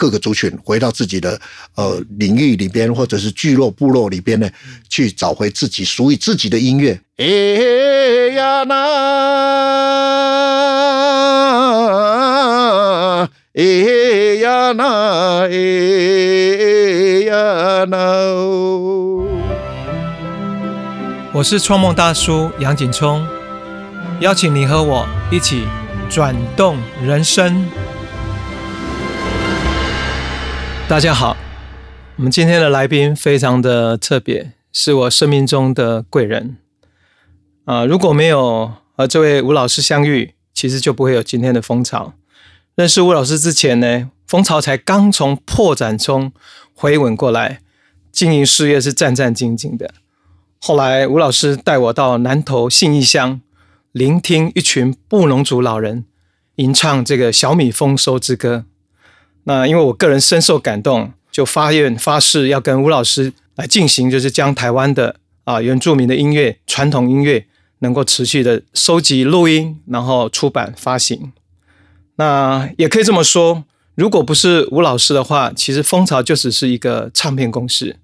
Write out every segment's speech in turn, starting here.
各个族群回到自己的呃领域里边，或者是聚落部落里边呢，去找回自己属于自己的音乐。哎呀那，哎呀那，哎呀那。我是创梦大叔杨景聪，邀请你和我一起转动人生。大家好，我们今天的来宾非常的特别，是我生命中的贵人啊！如果没有和这位吴老师相遇，其实就不会有今天的蜂巢。认识吴老师之前呢，蜂巢才刚从破绽中回稳过来，经营事业是战战兢兢的。后来吴老师带我到南投信义乡，聆听一群布农族老人吟唱这个小米丰收之歌。那因为我个人深受感动，就发愿发誓要跟吴老师来进行，就是将台湾的啊原住民的音乐、传统音乐能够持续的收集录音，然后出版发行。那也可以这么说，如果不是吴老师的话，其实蜂巢就只是一个唱片公司。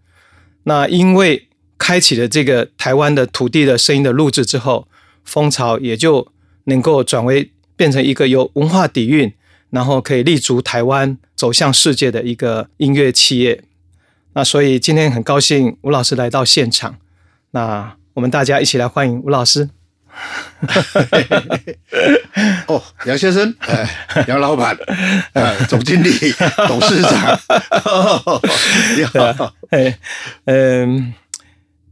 那因为开启了这个台湾的土地的声音的录制之后，蜂巢也就能够转为变成一个有文化底蕴。然后可以立足台湾，走向世界的一个音乐企业。那所以今天很高兴吴老师来到现场。那我们大家一起来欢迎吴老师。哦，杨先生，哎，杨老板，哎，总经理，董事长，你好，哎，嗯。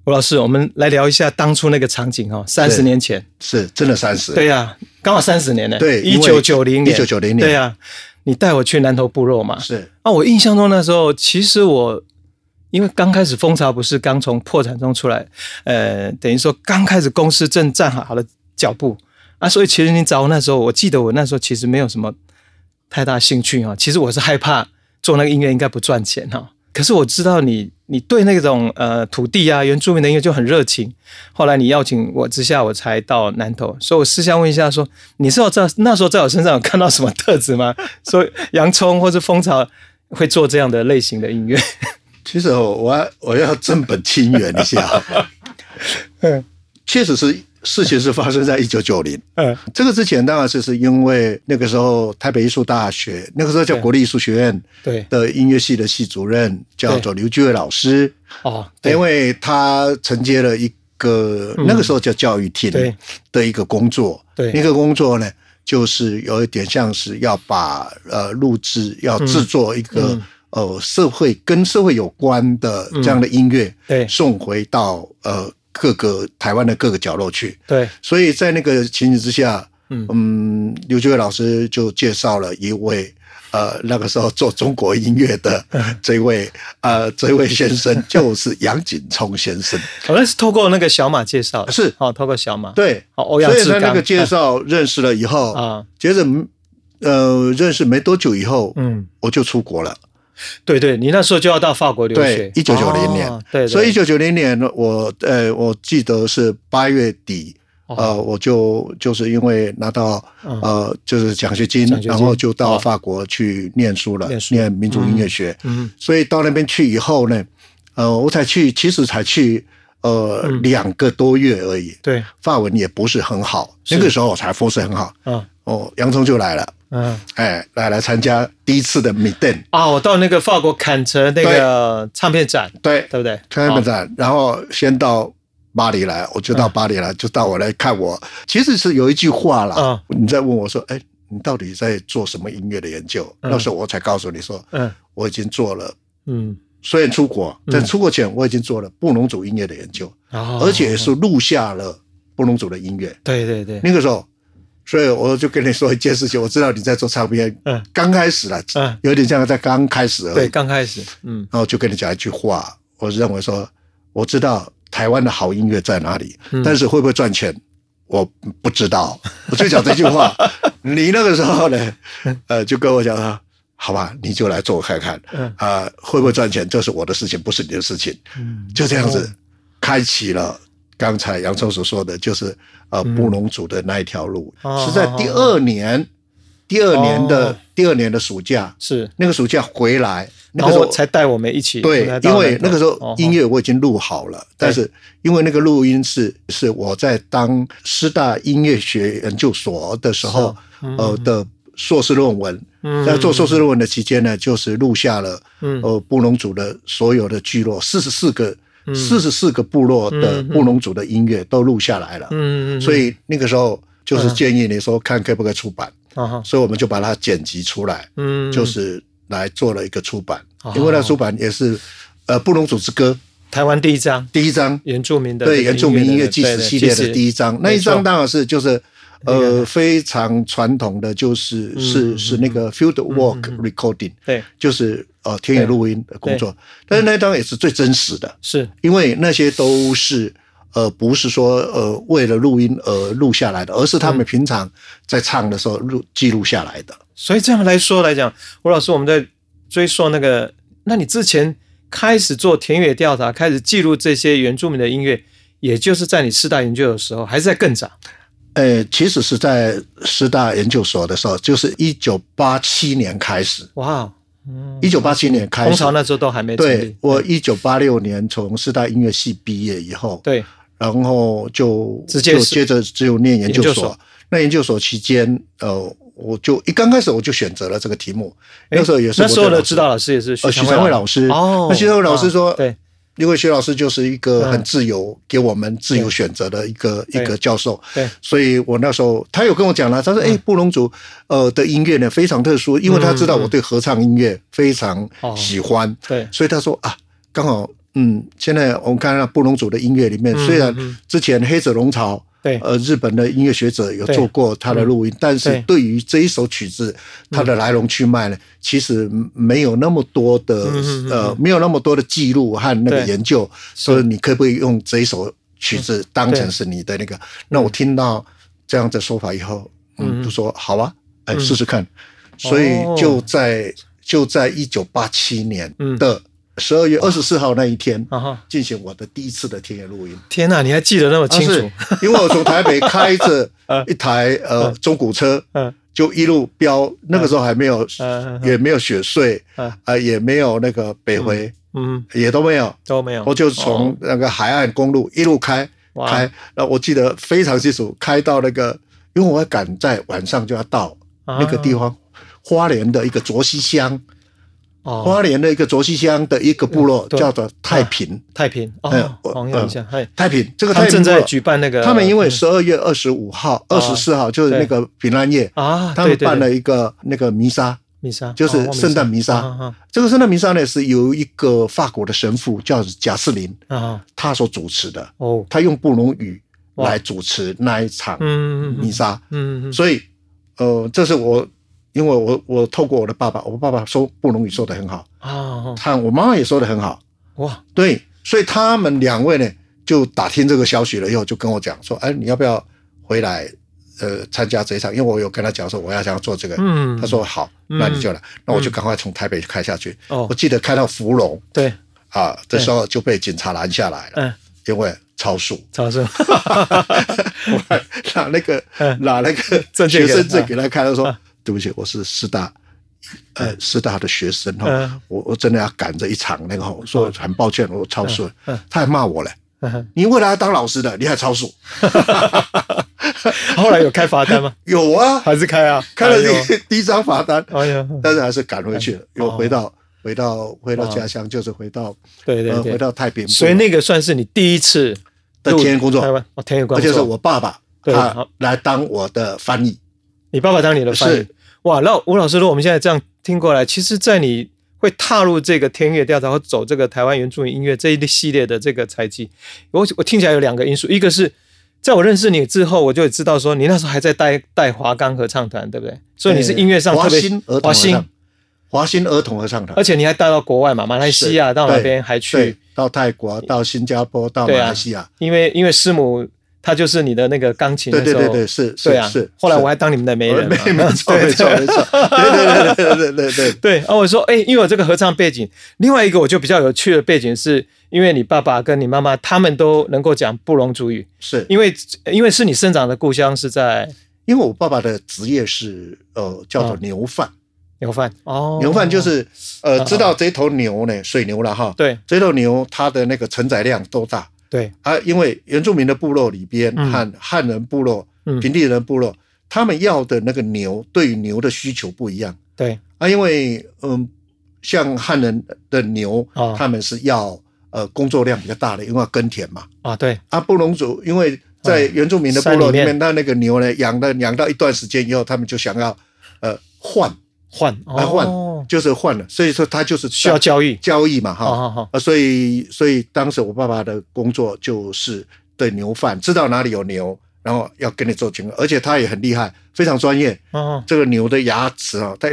吴老师，我们来聊一下当初那个场景哦，三十年前是真的三十，对呀，刚好三十年呢。对，一九九零年，一九九零年，对呀，你带我去南投部落嘛？是啊，我印象中那时候，其实我因为刚开始蜂巢不是刚从破产中出来，呃，等于说刚开始公司正站好了脚步啊，所以其实你找我那时候，我记得我那时候其实没有什么太大兴趣啊，其实我是害怕做那个音乐应该不赚钱哈。可是我知道你，你对那种呃土地啊、原住民的音乐就很热情。后来你邀请我之下，我才到南投。所以我私下问一下，说你是要在那时候在我身上有看到什么特质吗？说洋葱或者蜂巢会做这样的类型的音乐？其实我我要正本清源一下，嗯，确实是。事情是发生在一九九零，嗯，这个之前当然就是因为那个时候台北艺术大学那个时候叫国立艺术学院，对。的音乐系的系主任叫做刘居伟老师，哦，因为他承接了一个那个时候叫教育厅的一个工作，对，那个工作呢，就是有一点像是要把呃录制要制作一个呃社会跟社会有关的这样的音乐，对，送回到呃。各个台湾的各个角落去，对，所以在那个情形之下，嗯，刘俊伟老师就介绍了一位，呃，那个时候做中国音乐的 这位，呃，这位先生 就是杨景聪先生。好像是透过那个小马介绍，是。哦，透过小马，对，欧阳所以在那个介绍认识了以后啊，接着呃，认识没多久以后，嗯，我就出国了。对对，你那时候就要到法国留学。对，一九九零年。对，所以一九九零年，我呃，我记得是八月底，呃，我就就是因为拿到呃，就是奖学金，然后就到法国去念书了，念民族音乐学。嗯。所以到那边去以后呢，呃，我才去，其实才去呃两个多月而已。对。法文也不是很好，那个时候我才复试很好。嗯。哦，洋葱就来了。嗯，哎，来来参加第一次的米登啊！我到那个法国坎城那个唱片展，对对不对？唱片展，然后先到巴黎来，我就到巴黎来，就到我来看我。其实是有一句话啦，你在问我说，哎，你到底在做什么音乐的研究？那时候我才告诉你说，嗯，我已经做了，嗯，虽然出国，在出国前我已经做了布农族音乐的研究，而且是录下了布农族的音乐。对对对，那个时候。所以我就跟你说一件事情，我知道你在做唱片，嗯，刚开始了，嗯，有点像在刚开始而已，对，刚开始，嗯，然后就跟你讲一句话，我认为说，我知道台湾的好音乐在哪里，但是会不会赚钱，我不知道，我就讲这句话。你那个时候呢，呃，就跟我讲说，好吧，你就来做看看，啊，会不会赚钱，这是我的事情，不是你的事情，嗯，就这样子，开启了。刚才杨超所说的就是呃布农族的那一条路，是在第二年第二年的、哦第二年的暑假，是，那个暑假回来，那然个时候后才带我们一起对因为那个时候哦音乐我已经录好了，但是因为那个录音是是我在当师大音乐学研究所的时候，呃的硕士论文，嗯在做硕士论文的期间呢，就是录下了嗯。呃布农族的所有的聚落，四十四个四十四个部落的布农族的音乐都录下来了，嗯嗯，所以那个时候就是建议你说看可不可以出版，啊。所以我们就把它剪辑出来，嗯。就是来做了一个出版。哦，因为那出版也是呃布农族之歌。台湾第一张。第一张，原住民的对原住民音乐的纪实系列的第一章，那一没错。章当然是就是那个呃非常传统的，就是是是那个 field work recording，对。就是呃田野录音的工作，但是那一张也是最真实的，是。因为那些都是。呃，不是说呃为了录音而录下来的，而是他们平常在唱的时候录记录下来的。所以这样来说来讲，吴老师，我们在追溯那个，那你之前开始做田野调查，开始记录这些原住民的音乐，也就是在你四大研究的时候，还是在更早？呃，其实是在师大研究所的时候，就是一九八七年开始，哇，一九八七年开始红潮。那时候都还没对。我一九八六年从师大音乐系毕业以后，对然后就直接就接着只有念研究所。研究所那研究所期间，呃，我就一刚开始我就选择了这个题目，那时候也是那时候我的指导老师也是呃许常惠老师哦，那许常惠老师说啊对因为薛老师就是一个嗯。很自由，给我们自由选择的一个一个教授，对。所以我那时候他有跟我讲了，他说：“嗯哎，布隆族呃的音乐呢非常特殊，因为他知道我对合唱音乐非常哦。喜欢，对。所以他说啊，刚好嗯，现在我们看到布隆族的音乐里面，嗯虽然嗯。之前黑子龙朝。对。呃，日本的音乐学者有做过他的录音，但是对。对于这一首曲子，它的来龙去脉呢，其实没有那么多的呃，没有那么多的记录和那个研究，所以你可不可以用这一首曲子当成是你的那个？那我听到这样的说法以后，嗯，就说好啊，哎，试试看。所以就在就在一九八七年的十二月二十四号那一天进行我的第一次的田野录音。天哪，你还记得那么清楚？啊因为我从台北开着 一台呃中古车，嗯就一路飙，那个时候还没有嗯也没有雪隧嗯啊，也没有那个北回，嗯，也都没有。都没有。我就从那个海岸公路一路开哇。开，然后我记得非常清楚，开到那个，因为我赶在晚上就要到啊。那个地方，花莲的一个卓溪乡，哦，花莲的一个卓溪乡的一个部落对。叫做太平。太平。哎哦，我黄有一下，嘿，太平这个他们正在太平部落举办那个，他们因为嗯。十二月二十五号、二十四号就是那个平安夜，啊，他们办了一个那个弥撒，弥撒，就是哦圣诞弥撒。这个圣诞弥撒呢是由一个法国的神父叫贾士林啊。啊他所主持的，哦，他用布隆语来主持那一场嗯嗯弥撒，嗯嗯。所以呃，这是我因为我我透过我的爸爸，我爸爸说布隆语说的很好，啊他我妈妈也说的很好，哇。对，所以他们两位呢就打听这个消息了以后，就跟我讲说，哎，你要不要回来呃参加这一场？因为我有跟他讲说我要想要做这个，嗯。他说好，那你就来，那我就赶快从台北开下去。哦。我记得开到芙蓉对。啊这时候就被警察拦下来了，嗯因为超速。超速。我还拿那个嗯。拿那个学生证给他看，他说嗯：“对不起，我是师大。”呃，师大的学生哈嗯，我我真的要赶着一场那个，我说很抱歉，我超速嗯。嗯，他还骂我嘞。嗯。你未来要当老师的，你还超速？后来有开罚单吗？有啊，还是开啊？开了哎呦。第第一张罚单，哎呀，但是还是赶回去了，又回到回到回到哦。家乡，就是回到对对回到太平部，所以那个算是你第一次的入田野工作台湾哦，田野工作，而且是我爸爸他好。来当我的翻译。你爸爸当你的翻译，哇！那吴老师，如果我们现在这样听过来，其实，在你会踏入这个天乐调查或走这个台湾原住民音乐这一系列的这个采集，我我听起来有两个因素，一个是在我认识你之后，我就知道说你那时候还在带带华冈合唱团，对不对？所以你是音乐上特别华新儿童华新儿童合唱团。而，且你还带到国外嘛，马来西亚到那对边还去，，到泰国、到新加坡、到马来西亚，因为因为师母她就是你的那个钢琴对的时候，对对对，是是对啊是。后来我还当你们的媒人，没没错 没错没错，对。对对对对对。对，对，啊，我说，哎、因为我这个合唱背景，另外一个我就比较有趣的背景是，因为你爸爸跟你妈妈他们都能够讲布隆族语，是。因为因为是你生长的故乡是在因为我爸爸的职业是呃叫做哦牛贩，牛贩哦，牛贩就是呃哦知道这头牛呢水牛了哈，对。这头牛它的那个承载量多大对，啊？因为原住民的部落里边嗯和汉人部落、嗯平地人部落，他们要的那个牛对于牛的需求不一样对啊，因为嗯，像汉人的牛，哦他们是要呃工作量比较大的，因为要耕田嘛。啊对，啊，布农族因为在原住民的部落里面，山里面那那个牛呢养的养到一段时间以后，他们就想要呃换，换。来换哦，就是换了，所以说他就是需要交易，交易嘛，哈。所以所以当时我爸爸的工作就是对牛贩，知道哪里有牛，然后要跟你做经，而且他也很厉害，非常专业。哦这个牛的牙齿啊，他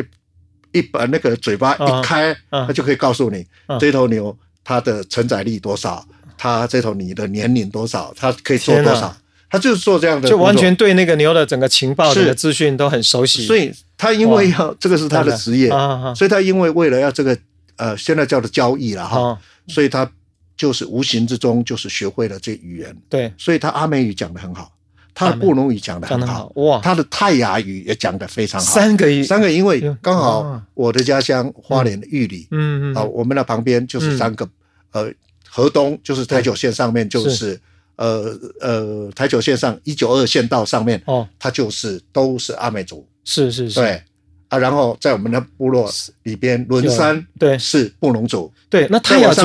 一把那个嘴巴一开，他就可以告诉你嗯。这头牛它的承载力多少，它这头牛的年龄多少，它可以做多少，它就是做这样的就，完全对那个牛的整个情报、是。整个资讯都很熟悉，所以他因为要这个是他的职业，啊啊所以他因为为了要这个呃，现在叫做交易了哈，啊，所以他就是无形之中就是学会了这语言，对，所以他阿美语讲的很好，他的布农语讲的很好哇，他的泰雅语也讲的非常好。三个语，三个，因为刚好哦我的家乡花莲的玉里嗯嗯啊，我们的旁边就是三个呃河东，就是台九线上面就是呃呃台九线上一九二线道上面，哦，它就是都是阿美族。是是是，对啊，然后在我们的部落里边，轮山对是布农族，对，那泰雅族，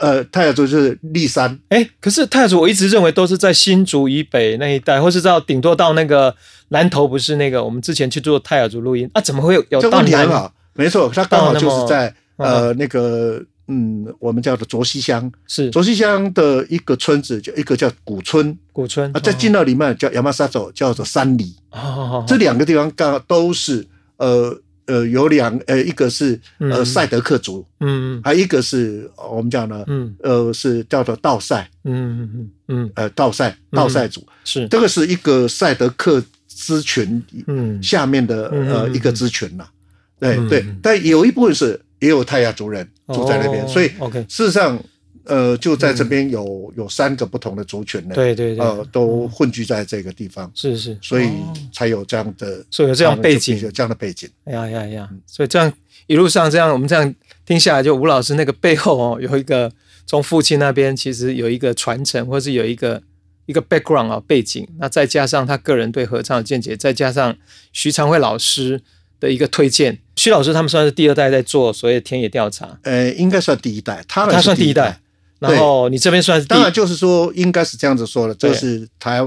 呃，泰雅族就是立山，哎，可是泰雅族我一直认为都是在新竹以北那一带，或是到顶多到那个南投，不是那个我们之前去做泰雅族录音。啊，怎么会有有这到南问题很好，没错，它刚好就是在嗯。呃那个嗯，我们叫做卓溪乡，是。卓溪乡的一个村子，就一个叫古村。古村啊，在进到里面叫亚麻沙走，叫做山里，哦，这两个地方刚好都是呃呃有两呃一个是呃嗯。赛德克族，嗯还有一个是呃我们讲呢嗯。呃是叫做道赛。嗯嗯嗯嗯，呃道赛道赛族，是，这个是一个赛德克支群嗯。下面的呃一个支群呐。对嗯对，但有一部分是也有泰雅族人住在那边，哦所以事实上呃就在这边有有三个不同的族群呢，对对对，呃都混居在这个地方，是是，所以哦。才有这样的，所以有这样背景。有这样的背景。哎呀呀呀！所以这样一路上这样，我们这样听下来，就吴老师那个背后哦，有一个从父亲那边其实有一个传承，或是有一个一个 background 啊背景，那再加上他个人对合唱的见解，再加上徐长辉老师的一个推荐，徐老师他们算是第二代在做所谓田野调查，呃，应该算第一代，他们他算第一代，然后你这边算是第当然就是说，应该是这样子说的，对这是台，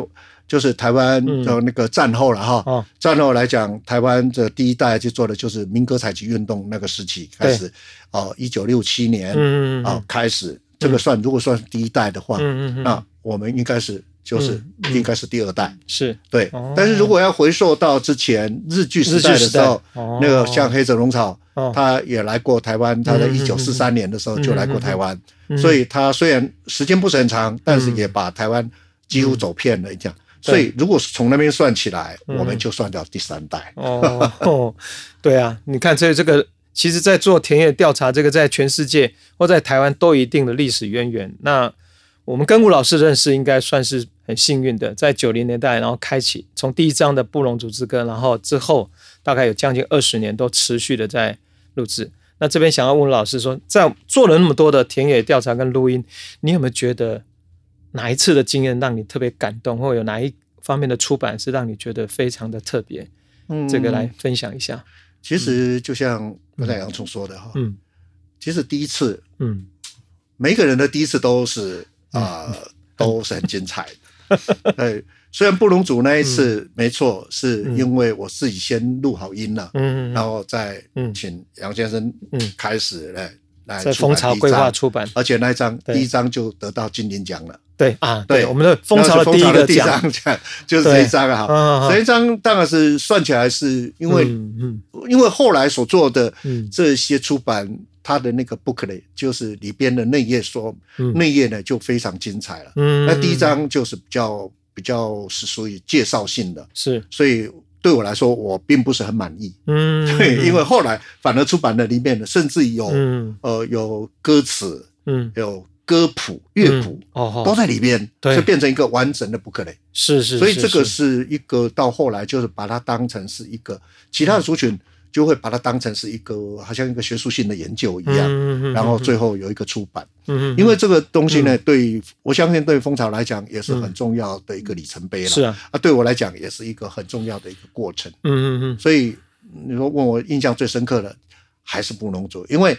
就是台湾嗯的那个战后了哈。哦。战后来讲，台湾的第一代就做的就是民歌采集运动那个时期开始，哦，一九六七年嗯嗯啊开始，这个算如果算是第一代的话，嗯嗯嗯。那我们应该是就是应该是第二代。是。对哦，但是如果要回溯到之前日据时代的时候那个像黑泽龙草哦，他也来过台湾，他在一九四三年的时候就来过台湾，嗯所以他虽然时间不是很长，但是也把台湾几乎走遍了，这样。所以如果是从那边算起来，嗯我们就算到第三代。哦，哦 对啊，你看这这个，其实，在做田野调查，这个在全世界或在台湾都有一定的历史渊源。那我们跟吴老师认识，应该算是很幸运的，在九零年代，然后开启从第一章的布隆族之歌，然后之后大概有将近二十年都持续的在录制。那这边想要问老师说，在做了那么多的田野调查跟录音，你有没有觉得哪一次的经验让你特别感动，或有哪一方面的出版是让你觉得非常的特别？嗯这个来，分享一下。其实就像刚才杨总说的哈，嗯其实第一次嗯每个人的第一次都是啊、都是很精彩的。对，虽然布隆族那一次、没错，是因为我自己先录好音了，嗯然后再嗯请杨先生嗯开始来、来在出版蜂巢规划出版，而且那一张第一张就得到金鼎奖了。对啊，对对，我们的蜂巢的第一个奖，就是这一张啊。这一张当然是算起来是因为、因为后来所做的嗯这些出版，它的那个 booklet 就是里边的内页说，嗯。内页呢就非常精彩了。嗯，那第一章就是比较比较是属于介绍性的，是。所以对我来说我并不是很满意。嗯，对，因为后来反而出版的里面的，甚至有、嗯。呃有歌词，嗯。有歌谱、乐谱哦都在里边，对。就变成一个完整的 booklet。是是，所以这个是。是一个到后来就是把它当成是一个其他的族群就会把它当成是一个好像一个学术性的研究一样，然后最后有一个出版。因为这个东西呢，对我相信对蜂巢来讲也是很重要的一个里程碑了。是啊，啊，对我来讲也是一个很重要的一个过程。嗯嗯嗯。所以你说问我印象最深刻的还是布农族，因为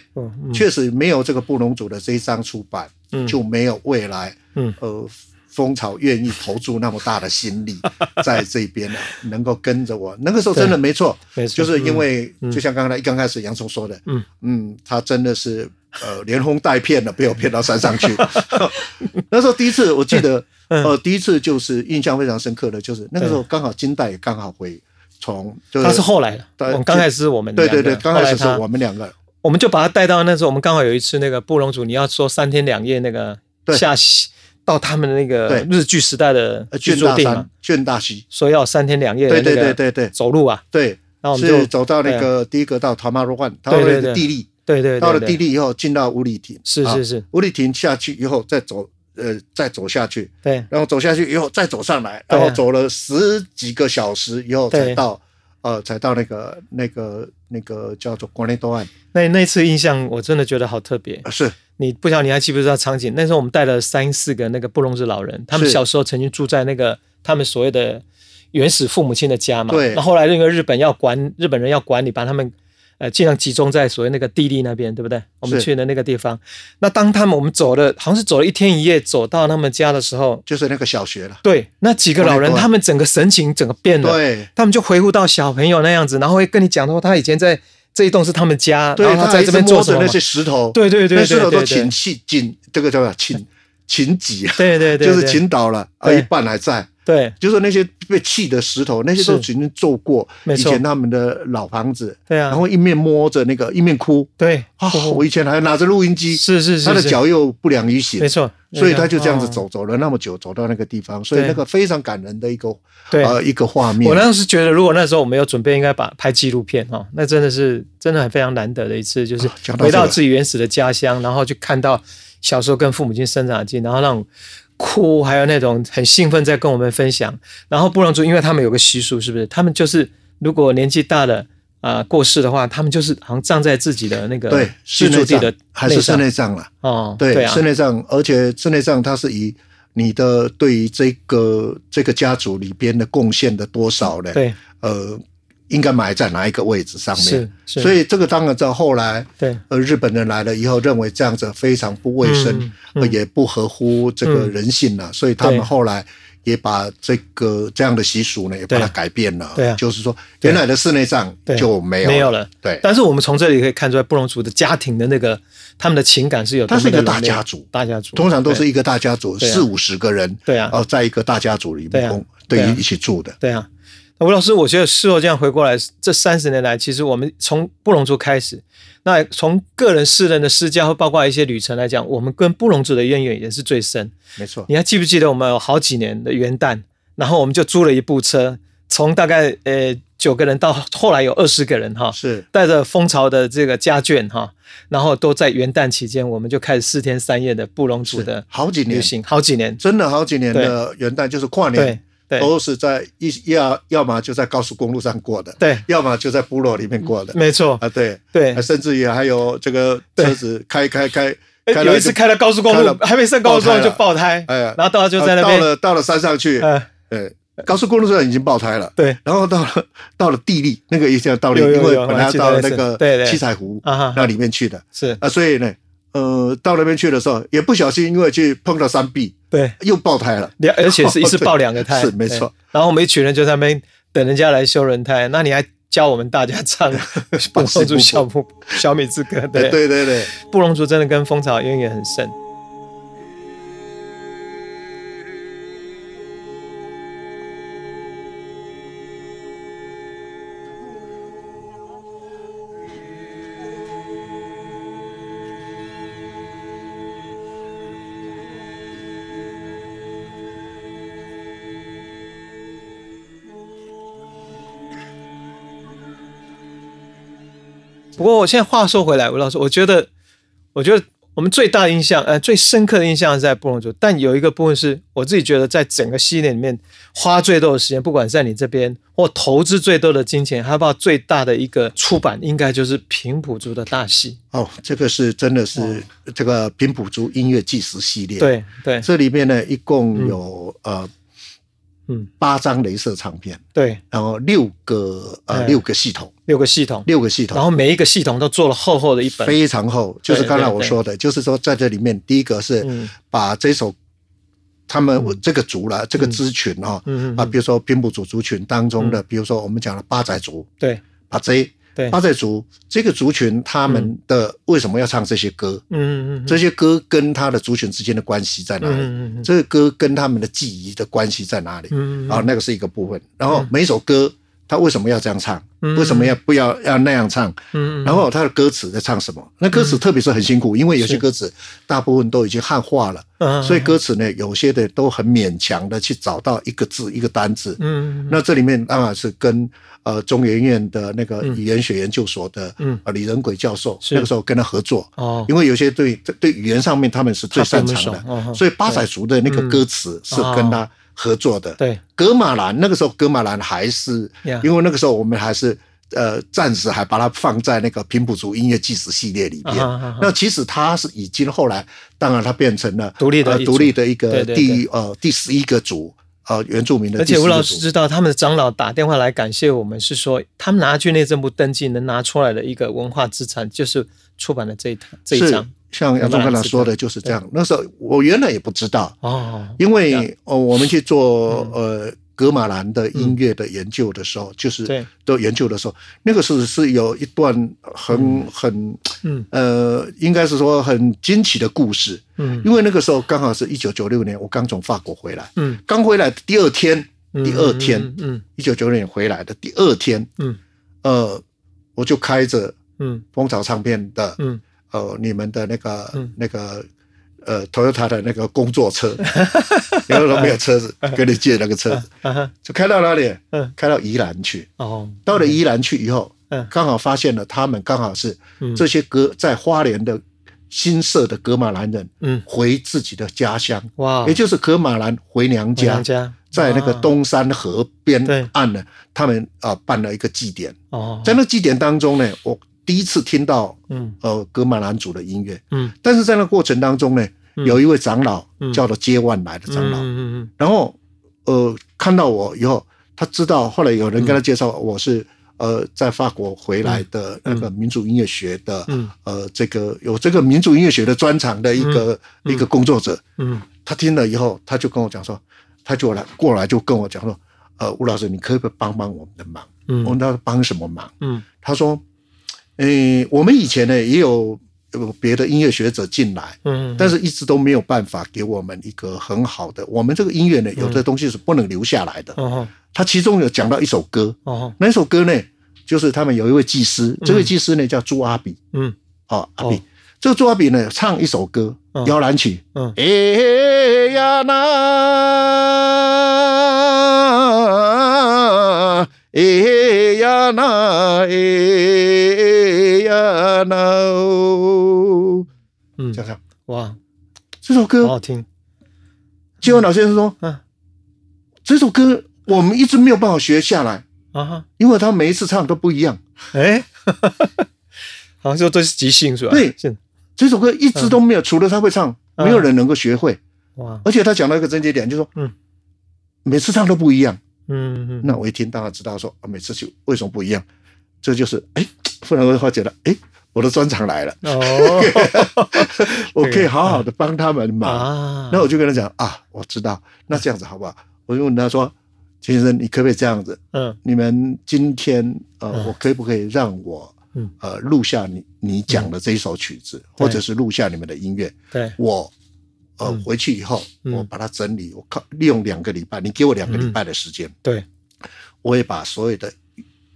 确实没有这个布农族的这一张出版，嗯。就没有未来嗯。呃蜂巢愿意投注那么大的心力 在这边啊，能够跟着我。那个时候真的没错，没错就是因为嗯就像刚才一刚开始杨松说的，嗯。嗯，他真的是呃连哄带骗的被我骗到山上去。那时候第一次我记得，嗯。呃，第一次就是印象非常深刻的，就是那个时候刚好金代也刚好回从，就是他是后来的，刚开始是我们对对对，刚开始是我们两个，我们就把他带到那时候，我们刚好有一次那个布隆族，你要说三天两夜那个对。下西到他们的那个对。日据时代的呃居卷大山住地嘛，、卷大溪，说要三天两夜的对对对对对。走路啊，对，然后我们就走到那个第一个到塔马罗万，塔马对。对对罗的地利，对对对，到了地利以后进到五里亭，啊是是。是，五里亭下去以后再走，呃，再走下去，对。然后走下去以后再走上来，然后走了十几个小时以后才到，呃，才到那个那个那个叫做国内东岸，那那次印象我真的觉得好特别。呃是你不晓得你还记不记得场景？那时候我们带了三四个那个布隆族老人，他们小时候曾经住在那个他们所谓的原始父母亲的家嘛。对那后来那个日本要管日本人要管理，把他们呃尽量集中在所谓那个地利那边，对不对？我们去的那个地方。那当他们我们走了，好像是走了一天一夜，走到他们家的时候，就是那个小学了，对，那几个老人对对他们整个神情整个变了，对。他们就回复到小朋友那样子，然后会跟你讲说他以前在这一栋是他们家，然后他在这边做什么嘛摸着那些？石头，对对对那石头都对对对倾气紧，这个叫做倾倾挤啊，对对对，就是对倾倒了，啊，一半还在。对。就是那些被砌的石头，那些都曾经做过以前他们的老房子，对啊，然后一面摸着那个，一面哭。对啊！我以前还拿着录音机，是是是，是他的脚又不良于行没，错，所以他就这样子哦。走走了那么久，走到那个地方，所以那个非常感人的一个对，呃一个画面。我。当时觉得，如果那时候我没有准备，应该把拍纪录片哦，那真的是真的很非常难得的一次，就是回到自己原始的家乡，然后去看到小时候跟父母亲生长的经，然后那种哭，还有那种很兴奋在跟我们分享。然后布朗族，因为他们有个习俗，是不是？他们就是如果年纪大了啊、呃过世的话，他们就是好像葬在自己的那个对，室内葬居住地的还是室内葬了。哦，对，啊室，内葬，而且室内葬它是以你的对于这个这个家族里边的贡献的多少呢？对，呃，应该埋在哪一个位置上面？是是，所以这个当然在后来，对。呃，日本人来了以后，认为这样子非常不卫生，也不合乎这个人性了、所以他对们后来也把这个这样的习俗呢，也把它改变了。对啊。就是说原来的室内葬对就没有没有了。对，但是我们从这里可以看出来，布隆族的家庭的那个他们的情感是有多它是一个大家族，大家族。通常都是一个大家族，四五十个人，对啊。哦，在一个大家族里面对一起住的。对啊。那吴老师，我觉得事后这样回过来，这三十年来，其实我们从布隆族开始，那从个人私人的私交，包括一些旅程来讲，我们跟布隆族的渊源也是最深。没错，你还记不记得我们有好几年的元旦，然后我们就租了一部车，从大概呃九个人到后来有二十个人哈，是带着蜂巢的这个家眷哈，然后都在元旦期间，我们就开始四天三夜的布隆族的好几年，旅行，好几年。真的好几年的元旦就是跨年，对都是在一要要么就在高速公路上过的，对，要么就在部落里面过的。没错，啊，对，对。啊。甚至也还有这个车子开开开，有一次开到高速公路还没上高速公路就爆胎，哎呀。然后到就在那边到，了到了山上去，呃，对，高速公路上已经爆胎了。对。然后到了到了地利，那个一下到了，有有因为本来要到那个七彩湖啊那里面去的。是。啊，所以呢，呃，到那边去的时候也不小心，因为去碰到山壁，对，又爆胎了。两而且是一次 爆两个胎，是没错。然后我们一群人就在那边等人家来修轮胎，那你还教我们大家唱 布隆族小木小米之歌，哎对 对对对，布隆族真的跟蜂巢渊源很深。不过我现在话说回来，吴老师，我觉得，我觉得我们最大的印象，呃，最深刻的印象是在布隆族，但有一个部分是我自己觉得，在整个系列里面花最多的时间，不管在你这边或投资最多的金钱，还有最大的一个出版，应该就是平埔族的大戏。哦，这个是真的是这个平埔族音乐纪实系列。对对，这里面呢，一共有呃。嗯，八张镭射唱片，对，然后六个呃六个系统，六个系统，六个系统，然后每一个系统都做了厚厚的一本，非常厚。就是刚才我说的，就是说在这里面，第一个是把这首他们这个族了，这个支群哈，啊，比如说平埔族族群当中的，比如说我们讲的八仔族，对，把这。对，八寨族这个族群，他们的为什么要唱这些歌？嗯嗯嗯，这些歌跟他的族群之间的关系在哪里？嗯嗯这个歌跟他们的记忆的关系在哪里？嗯嗯，啊，那个是一个部分。然后每首歌，他为什么要这样唱？为什么要不要要那样唱？嗯。然后他的歌词在唱什么？那歌词特别是很辛苦，因为有些歌词大部分都已经汉化了，嗯，所以歌词呢，有些的都很勉强的去找到一个字一个单字。嗯。那这里面当然是跟。呃，中研院的那个语言学研究所的呃李仁轨教授，那个时候跟他合作，哦，因为有些对对语言上面他们是最擅长的，所以八仔族的那个歌词是跟他合作的。对，格马兰那个时候，格马兰还是因为那个时候我们还是呃暂时还把它放在那个平埔族音乐纪实系列里边。那其实它是已经后来，当然它变成了独立的独立的一个第呃第十一个族。呃，原住民的，而且吴老师知道，他们的长老打电话来感谢我们，是说他们拿去内政部登记，能拿出来的一个文化资产，就是出版的这一套这一张。像杨忠刚才说的，就是这样。那时候我原来也不知道哦，因为哦，我们去做呃。格马兰的音乐的研究的时候，就是都研究的时候，那个时候是有一段很很嗯。呃，应该是说很惊奇的故事。嗯，因为那个时候刚好是一九九六年，我刚从法国回来。嗯，刚回来的第二天，第二天，嗯，一九九六年回来的第二天，嗯，呃，我就开着嗯。蜂巢唱片的嗯呃你们的那个那个。呃，Toyota 的那个工作车，因为都没有车子，给你借那个车子，就开到哪里？开到宜兰去。哦，到了宜兰去以后，刚好发现了他们刚好是这些哥在花莲的新设的格马兰人，嗯，回自己的家乡，哇，也就是格马兰回娘家，在那个东山河边岸呢，他们啊办了一个祭典。哦，在那祭典当中呢，我。第一次听到，嗯，呃，格马兰族的音乐，嗯，但是在那过程当中呢，有一位长老叫做接万来的长老，嗯嗯然后，呃，看到我以后，他知道，后来有人跟他介绍我是，呃，在法国回来的那个民族音乐学的，嗯，呃，这个有这个民族音乐学的专长的一个一个工作者，嗯，他听了以后，他就跟我讲说，他就来过来就跟我讲说，呃，吴老师，你可不可以帮帮我们的忙？嗯，我问他帮什么忙？嗯，他说。诶，我们以前呢也有别的音乐学者进来，嗯，但是一直都没有办法给我们一个很好的。我们这个音乐呢，有的东西是不能留下来的。哦，他其中有讲到一首歌，哦，那首歌呢，就是他们有一位技师，这位技师呢叫朱阿比，嗯，哦，阿比，这个朱阿比呢唱一首歌，摇篮曲，嗯，哎呀那，哎呀那，哎。呀那哦，嗯，想想哇，这首歌好好听。金文老先生说，嗯，这首歌我们一直没有办法学下来啊，因为他每一次唱都不一样。哎，好像说都是即兴是吧？对，这首歌一直都没有，除了他会唱，没有人能够学会。哇！而且他讲到一个症结点，就说，嗯，每次唱都不一样。嗯嗯。那我一听，当然知道说，每次就为什么不一样？这就是哎。忽然会觉得，哎，我的专长来了，哦，我可以好好的帮他们忙。那我就跟他讲啊，我知道，那这样子好不好？我就问他说，先生，你可不可以这样子？嗯，你们今天呃，我可不可以让我呃录下你你讲的这一首曲子，或者是录下你们的音乐？对，我呃回去以后，我把它整理，我靠，利用两个礼拜，你给我两个礼拜的时间，对，我也把所有的。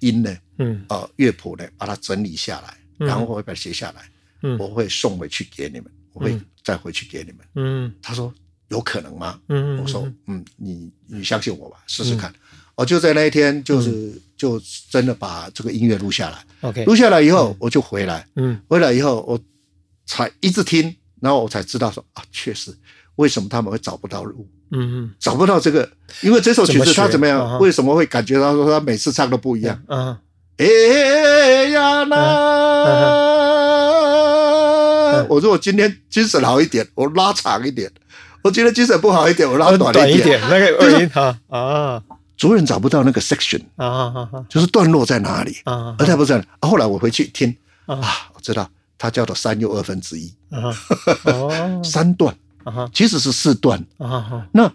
音呢，嗯，呃，乐谱呢，把它整理下来，然后我会把它写下来，嗯，我会送回去给你们，我会再回去给你们，嗯，他说有可能吗？嗯，我说，嗯，你你相信我吧，试试看。我就在那一天，就是就真的把这个音乐录下来，OK，录下来以后我就回来，嗯，回来以后我才一直听，然后我才知道说啊，确实为什么他们会找不到路，嗯嗯找不到这个，因为这首曲子他怎么样？为什么会感觉到说他每次唱都不一样？嗯哎呀那，我说我今天精神好一点，我拉长一点；我今天精神不好一点，我拉嗯，短一点。那个二音哈啊。主人找不到那个 section，啊就是段落在哪里，啊而他不是。啊后来我回去听啊。啊，我知道他叫做三又二分之一，啊哦。三段其实是四段。啊哈那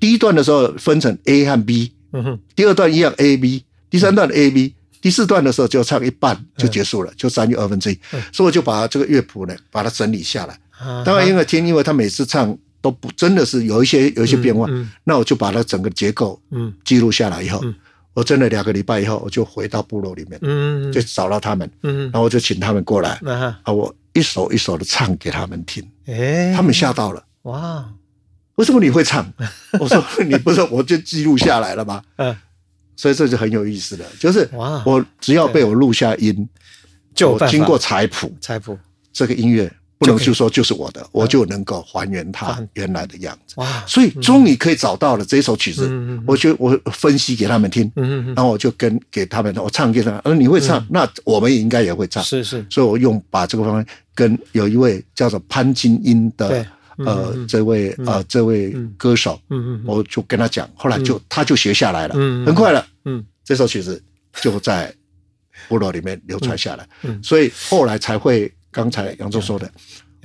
第一段的时候分成 A 和 B，嗯哼。第二段一样 A B，第三段 A B，第四段的时候就唱一半就结束了，就三又二分之一。所以我就把这个乐谱呢，把它整理下来。啊当然，因为听，因为他每次唱都不真的是有一些有一些变化，嗯。那我就把它整个结构嗯。记录下来以后，嗯我真的两个礼拜以后，我就回到部落里面，嗯就找到他们，嗯然后我就请他们过来，啊，我一首一首的唱给他们听，哎他们吓到了。哇。为什么你会唱？我说你不是，我就记录下来了吗？嗯。所以这就很有意思了，就是哇。我只要被我录下音，就经过采谱，菜谱。这个音乐不能就说就是我的，我就能够还原它嗯原。来的样子。哇。所以终于可以找到了这首曲子嗯嗯嗯，我就我分析给他们听，嗯嗯然后我就跟给他们，我唱给他们，呃，你会唱，那我们也应该也会唱。是是。所以我用把这个方法跟有一位叫做潘金英的嗯呃嗯这位呃这位歌手，嗯嗯我就跟他讲，后来就他就学下来了嗯嗯，很快了，嗯。这首曲子就在部落里面流传下来。嗯嗯，所以后来才会刚才杨忠说的，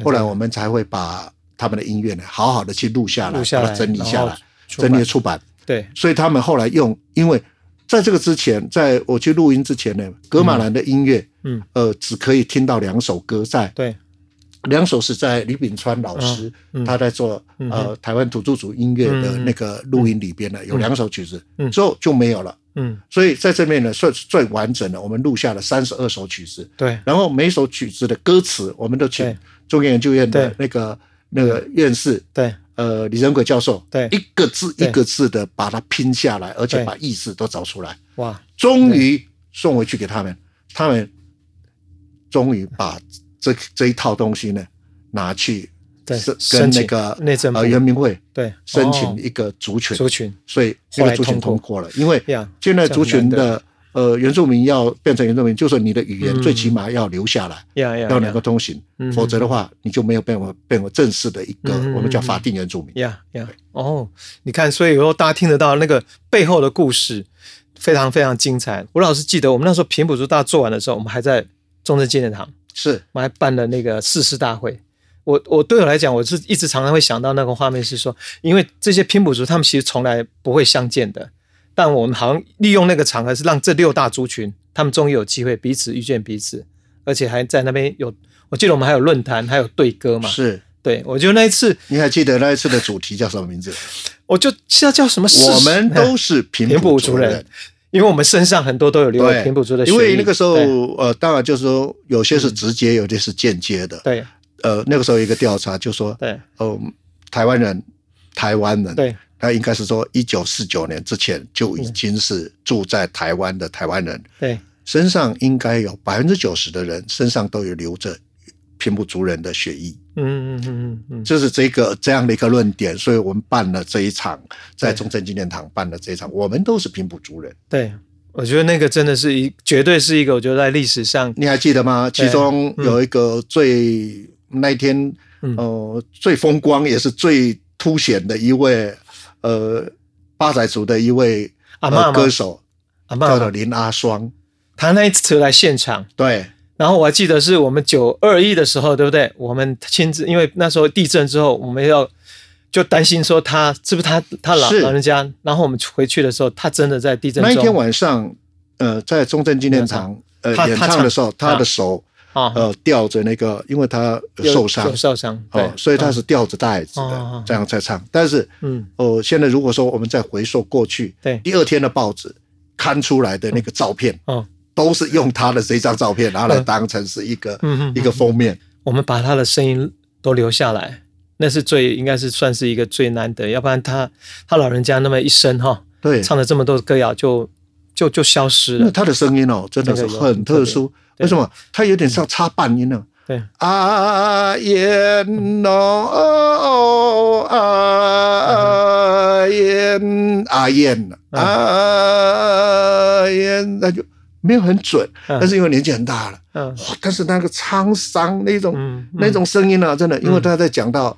后来我们才会把他们的音乐呢好好的去录下来，把它整理下来，整理出版。对。所以他们后来用，因为在这个之前，在我去录音之前呢，格马兰的音乐，嗯呃，只可以听到两首歌，在。对。两首是在李炳川老师他在做嗯呃台湾土著族音乐的那个录音里边呢，有两首曲子嗯，之后就没有了。嗯。所以在这边呢，算是最完整的，我们录下了三十二首曲子，对。然后每首曲子的歌词，我们都请中研研究院的那个那个院士，对。呃，李仁贵教授，对。一个字一个字的把它拼下来，而且把意思都找出来，哇。终于送回去给他们，他们终于把这这一套东西呢拿去跟那个内政呃原民会对申请哦一个族群，族群所以这个族群通过了，因为现在族群的呃原住民要变成原住民，就是你的语言嗯最起码要留下来，呀呀要能够通行嗯，否则的话你就没有变为变为正式的一个嗯我们叫法定原住民。呀呀哦，你看，所以以后大家听得到那个背后的故事，非常非常精彩。吴老师记得我们那时候平埔族大做完的时候，我们还在中正纪念堂，是我们还办了那个誓师大会。我我对我来讲，我是一直常常会想到那个画面，是说，因为这些拼补族他们其实从来不会相见的，但我们好像利用那个场合，是让这六大族群他们终于有机会彼此遇见彼此，而且还在那边有，我记得我们还有论坛，还有对歌嘛。是，对，我就那一次，你还记得那一次的主题叫什么名字？我就现在叫什么？我们都是 平平埔埔族族人，因为我们身上很多都有留有对，平埔族的血因，为那个时候呃，当然就是说有些是直接，有些是间接的。对呃，那个时候有一个调查就说，对。呃，台湾人，台湾人，对。他应该是说一九四九年之前就已经是住在台湾的台湾人，对。身上应该有百分之九十的人身上都有留着平埔族人的血液，嗯嗯嗯嗯。嗯，就是这个这样的一个论点，所以我们办了这一场，在对。中正纪念堂办了这一场，我们都是平埔族人。对，我觉得那个真的是一，绝对是一个，我觉得在历史上，你还记得吗？其中有一个最、那一天，嗯。呃，最风光也是最凸显的一位，呃，八仔族的一位阿嬷歌手，阿妈叫做林阿双。他那一次来现场，对，然后我还记得是我们九二一的时候，对不对？我们亲自，因为那时候地震之后，我们要就担心说他是不是他他老老人家，然后我们回去的时候，他真的在地震中。那一天晚上，呃，在中正纪念堂呃演唱的时候，他的手啊呃吊着那个，因为他受伤。受伤，对。哦，，所以他是吊着袋子的，这样在唱。但是嗯。哦，现在如果说我们再回溯过去，对。第二天的报纸刊出来的那个照片，哦，都是用他的这张照片，然后来当成是一个嗯嗯嗯一个封面。我们把他的声音都留下来，那是最应该是算是一个最难得，要不然他他老人家那么一生哈，对，唱了这么多歌谣就就就消失了。那他的声音哦，真的是很特殊。对为什么？他有点像插半音呢？对，啊耶喏啊耶啊耶啊耶，那就没有很准，但是因为年纪很大了，嗯哇！但是那个沧桑那种、嗯那种声音呢、真的，因为他在讲到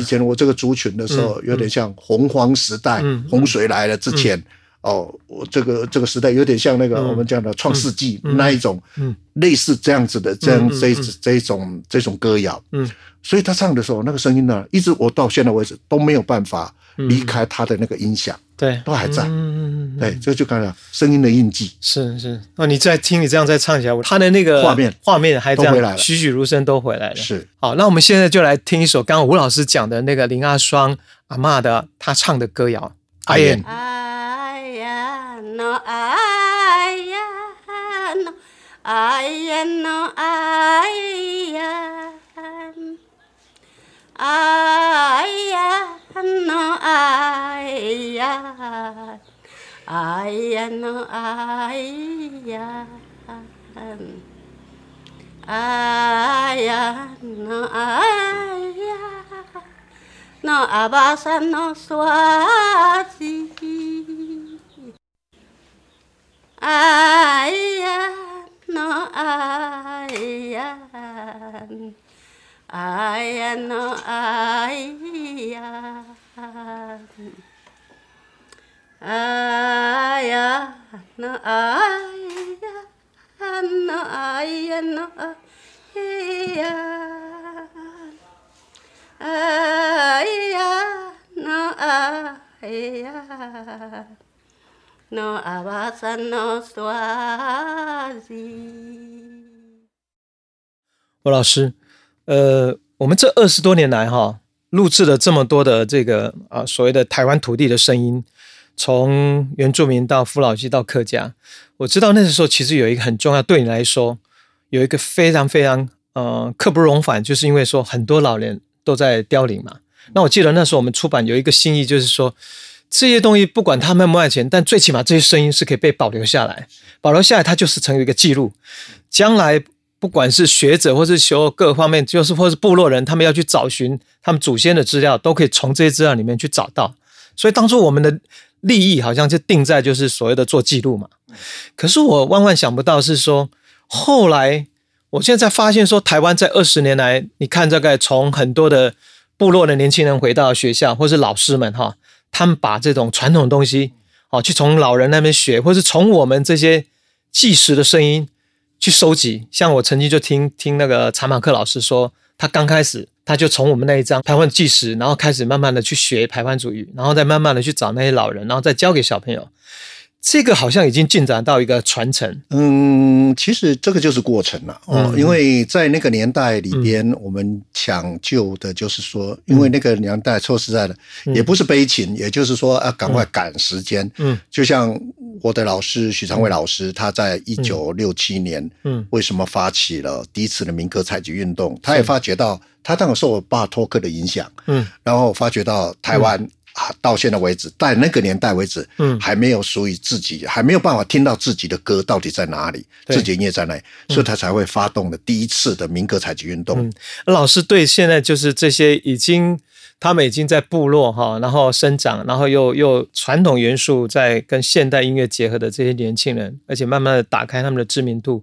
以前我这个族群的时候，有点像洪荒时代，嗯洪水来了之前。哦，我这个这个时代有点像那个我们讲的《创世纪》那一种，嗯。类似这样子的这样这一这一种这种歌谣，嗯。所以他唱的时候那个声音呢，一直我到现在为止都没有办法离开他的那个音响，对，都还在嗯嗯嗯，对，这就刚才声音的印记，是是。哦，你再听你这样再唱一下，他的那个画面画面还这样都回来了栩栩如生都回来了。是。好，那我们现在就来听一首刚刚吴老师讲的那个林阿双阿嬷的她唱的歌谣《阿燕》。哎呀喏，哎呀喏，哎呀喏，哎呀，哎呀喏，哎呀，哎呀喏，哎呀，哎呀喏，哎呀。no abasa no swazi 哎呀，喏，哎呀，哎呀，喏，哎呀，哎呀，喏，哎呀，喏，哎呀，喏，哎呀，哎呀，喏，哎呀。哎呀 no abasa no swazi. 吴老师，呃，我们这二十多年来哈，录制了这么多的这个啊所谓的台湾土地的声音，从原住民到父老系到客家，我知道那个时候其实有一个很重要，对你来说有一个非常非常呃刻不容缓，就是因为说很多老人都在凋零嘛。那我记得那时候我们出版有一个心意，就是说这些东西不管它卖不卖钱，但最起码这些声音是可以被保留下来，保留下来它就是成为一个记录，将来。不管是学者或是学各方面，就是或是部落人，他们要去找寻他们祖先的资料，都可以从这些资料里面去找到。所以当初我们的利益好像就定在就是所谓的做记录嘛。可是我万万想不到是说，后来我现在发现说，台湾在二十年来，你看大概从很多的部落的年轻人回到学校，或是老师们哈，他们把这种传统东西哦，去从老人那边学，或是从我们这些计时的声音。去收集，像我曾经就听听那个查马克老师说，他刚开始他就从我们那一张排湾计时，然后开始慢慢的去学排湾主语，然后再慢慢的去找那些老人，然后再教给小朋友。这个好像已经进展到一个传承。嗯，其实这个就是过程了哦，嗯因为在那个年代里边，我们抢救的就是说，因为那个年代说实在的，也不是悲情，也就是说啊，赶快赶时间。嗯，就像我的老师许昌伟老师，他在一九六七年，嗯，为什么发起了第一次的民歌采集运动？他也发觉到，他当然受我爸托克的影响，嗯，然后发觉到台湾。啊，到现在为止，在那个年代为止，嗯还没有属于自己，还没有办法听到自己的歌到底在哪里，对自己的音乐在哪里，所以他才会发动了第一次的民歌采集运动。嗯老师对现在就是这些已经他们已经在部落哈，然后生长，然后又又传统元素在跟现代音乐结合的这些年轻人，而且慢慢的打开他们的知名度。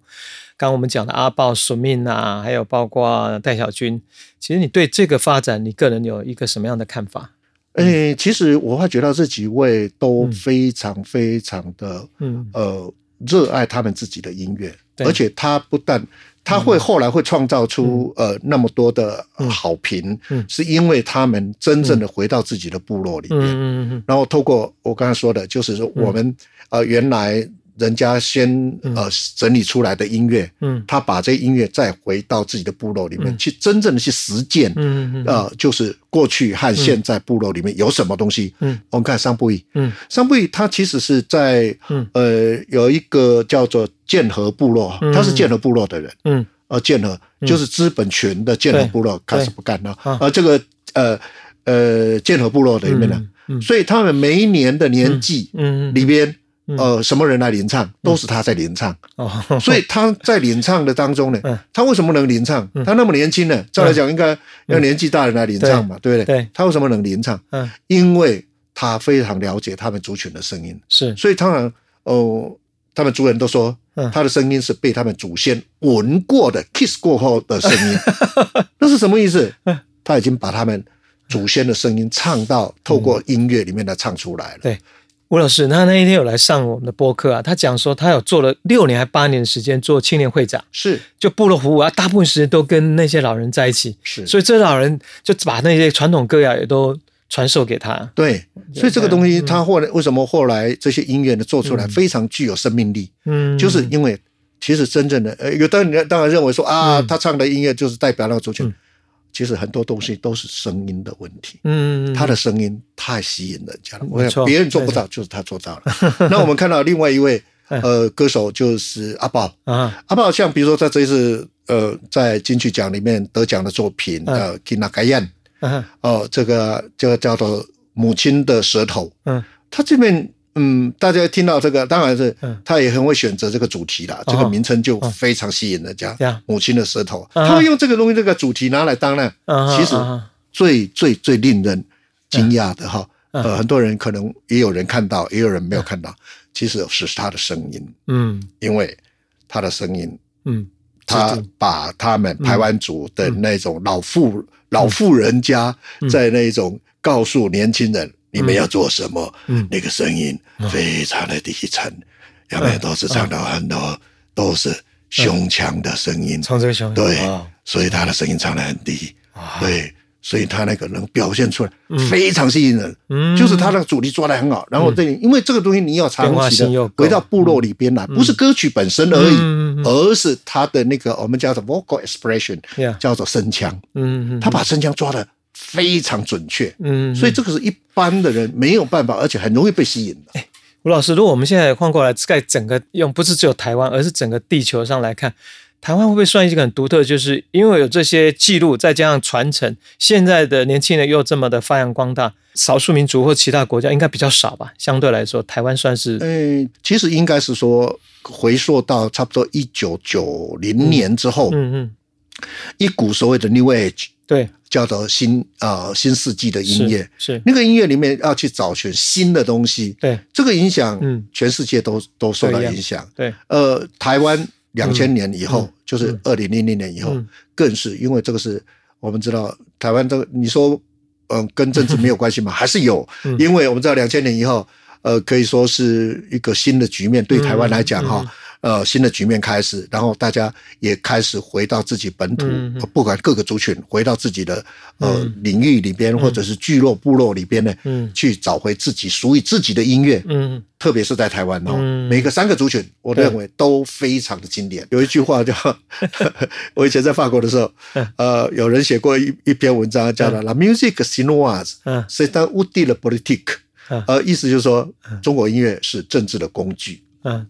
刚刚我们讲的阿豹、索命啊，还有包括戴小军，其实你对这个发展，你个人有一个什么样的看法？诶、其实我发觉到这几位都非常非常的嗯。呃热爱他们自己的音乐，而且他不但他会后来会创造出呃那么多的好评，嗯。是因为他们真正的回到自己的部落里面，然后透过我刚才说的，就是说我们、呃原来人家先呃整理出来的音乐，嗯。他把这音乐再回到自己的部落里面、去，真正的去实践，嗯嗯呃，就是过去和现在部落里面有什么东西。嗯，我们看桑布伊，嗯。桑布伊他其实是在嗯。呃有一个叫做剑河部落，嗯他是剑河部落的人，嗯。呃，剑河就是资本群的剑河部落开始不干了，啊。而这个呃呃剑河部落里面呢，嗯所以他们每一年的年纪嗯。里边呃什么人来领唱，都是他在领唱。哦，所以他在领唱的当中呢嗯，他为什么能领唱？他那么年轻呢？照来讲应该要年纪大的人来领唱嘛，对。不对？对。他为什么能领唱？嗯。因为他非常了解他们族群的声音，是。所以当然哦，他们族人都说嗯。他的声音是被他们祖先闻过的 kiss 过后的声音，那是什么意思？他已经把他们祖先的声音唱到透过音乐里面来唱出来了。对吴老师，他那一天有来上我们的播客啊，他讲说他有做了六年还八年的时间做青年会长，是。就部落服务啊，大部分时间都跟那些老人在一起，是，所以这老人就把那些传统歌谣也都传授给他。对，所以这个东西，嗯它后来为什么后来这些音乐呢做出来非常具有生命力，嗯，就是因为其实真正的呃，有的人当然认为说啊，嗯。他唱的音乐就是代表那个族群。嗯，其实很多东西都是声音的问题。嗯，他的声音太吸引人家了，我别人做不到，就是他做到了。那我们看到另外一位嗯呃歌手就是阿宝，啊，阿宝像比如说在这一次呃在金曲奖里面得奖的作品嗯。呃《Kina g a y a n 嗯。哦，这个这个叫做母亲的舌头，嗯。他这边嗯，大家听到这个，当然是嗯。他也很会选择这个主题啦，这个名称就非常吸引人家。呀。母亲的舌头，啊他会用这个东西这个主题拿来当呢，啊，其实啊最最最令人惊讶的哈，嗯。呃，很多人可能也有人看到，也有人没有看到，其实是他的声音，嗯。因为他的声音，嗯，他把他们台湾族的那种老嗯妇老妇人家在那种告诉年轻人你们要做什么，嗯。那个声音非常的低沉，有没有都是唱到很多都是胸腔的声音，唱这个熊对，所以他的声音唱的很低，哇。对，所以他那个能表现出来非常吸引人，嗯。就是他那个主题抓的很好。然后这里，因为这个东西你要长期的回到部落里边来，不是歌曲本身而已，嗯而是他的那个我们叫做 vocal expression，叫做声腔，嗯嗯。他把声腔抓得非常准确，嗯，所以这个是一般的人没有办法，而且很容易被吸引的。吴老师，如果我们现在换过来，在整个用不是只有台湾，而是整个地球上来看，台湾会不会算一个很独特？就是因为有这些记录，再加上传承，现在的年轻人又这么的发扬光大，少数民族或其他国家应该比较少吧？相对来说，台湾算是嗯，其实应该是说回溯到差不多一九九零年之后，嗯嗯，一股所谓的 New Age，对，叫做新呃新世纪的音乐。是是，那个音乐里面要去找寻新的东西，对。这个影响，嗯。全世界都都受到影响。对，呃，台湾两千年以后，就是二零零零年以后，嗯。更是因为这个是我们知道台湾这个，你说嗯、跟政治没有关系吗？还是有，嗯。因为我们知道两千年以后，呃，可以说是一个新的局面，对台湾来讲哈。嗯呃，新的局面开始，然后大家也开始回到自己本土，嗯嗯。呃不管各个族群，回到自己的呃、嗯。领域里边，或者是聚落、部落里边呢，嗯。去找回自己属于自己的音乐。嗯。特别是在台湾哦，嗯。每个三个族群，我对认为都非常的经典。有一句话叫，我以前在法国的时候嗯，呃，有人写过一一篇文章，叫做《La musique chinoise 嗯。c'est un outil de politique 嗯》，呃，意思就是说，中国音乐是政治的工具。嗯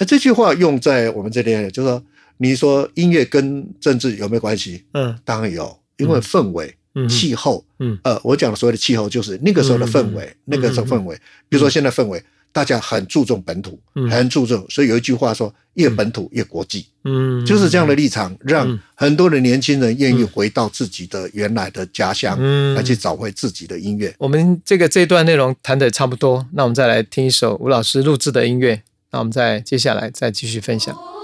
那这句话用在我们这边，就是说，你说音乐跟政治有没有关系？嗯。当然有，因为氛围、嗯气候，嗯。呃，我讲的所谓的气候，就是那个时候的氛围，嗯那个时候氛围。比如说现在氛围，大家很注重本土，嗯。很注重，所以有一句话说，越本土越国际，嗯，就是这样的立场，让嗯。很多的年轻人愿意回到自己的原来的家乡，嗯。来去找回自己的音乐。我们这个这一段内容谈的差不多，那我们再来听一首吴老师录制的音乐，那我们再接下来再继续分享。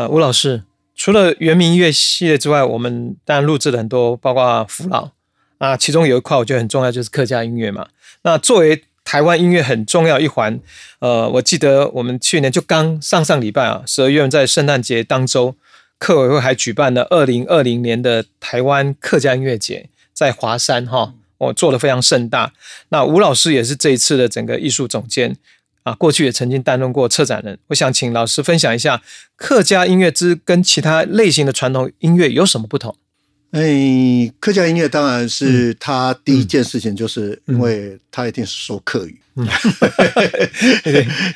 呃，吴老师，除了原民音乐系列之外，我们当然录制了很多，包括福老啊，其中有一块我觉得很重要，就是客家音乐嘛。那作为台湾音乐很重要一环，呃，我记得我们去年就刚上上礼拜啊，十二月份在圣诞节当周，客委会还举办了二零二零年的台湾客家音乐节，在华山哈，我做的非常盛大。那吴老师也是这一次的整个艺术总监啊，过去也曾经担任过策展人。我想请老师分享一下客家音乐之跟其他类型的传统音乐有什么不同？哎，客家音乐当然是他第一件事情，就是因为他一定是说客语，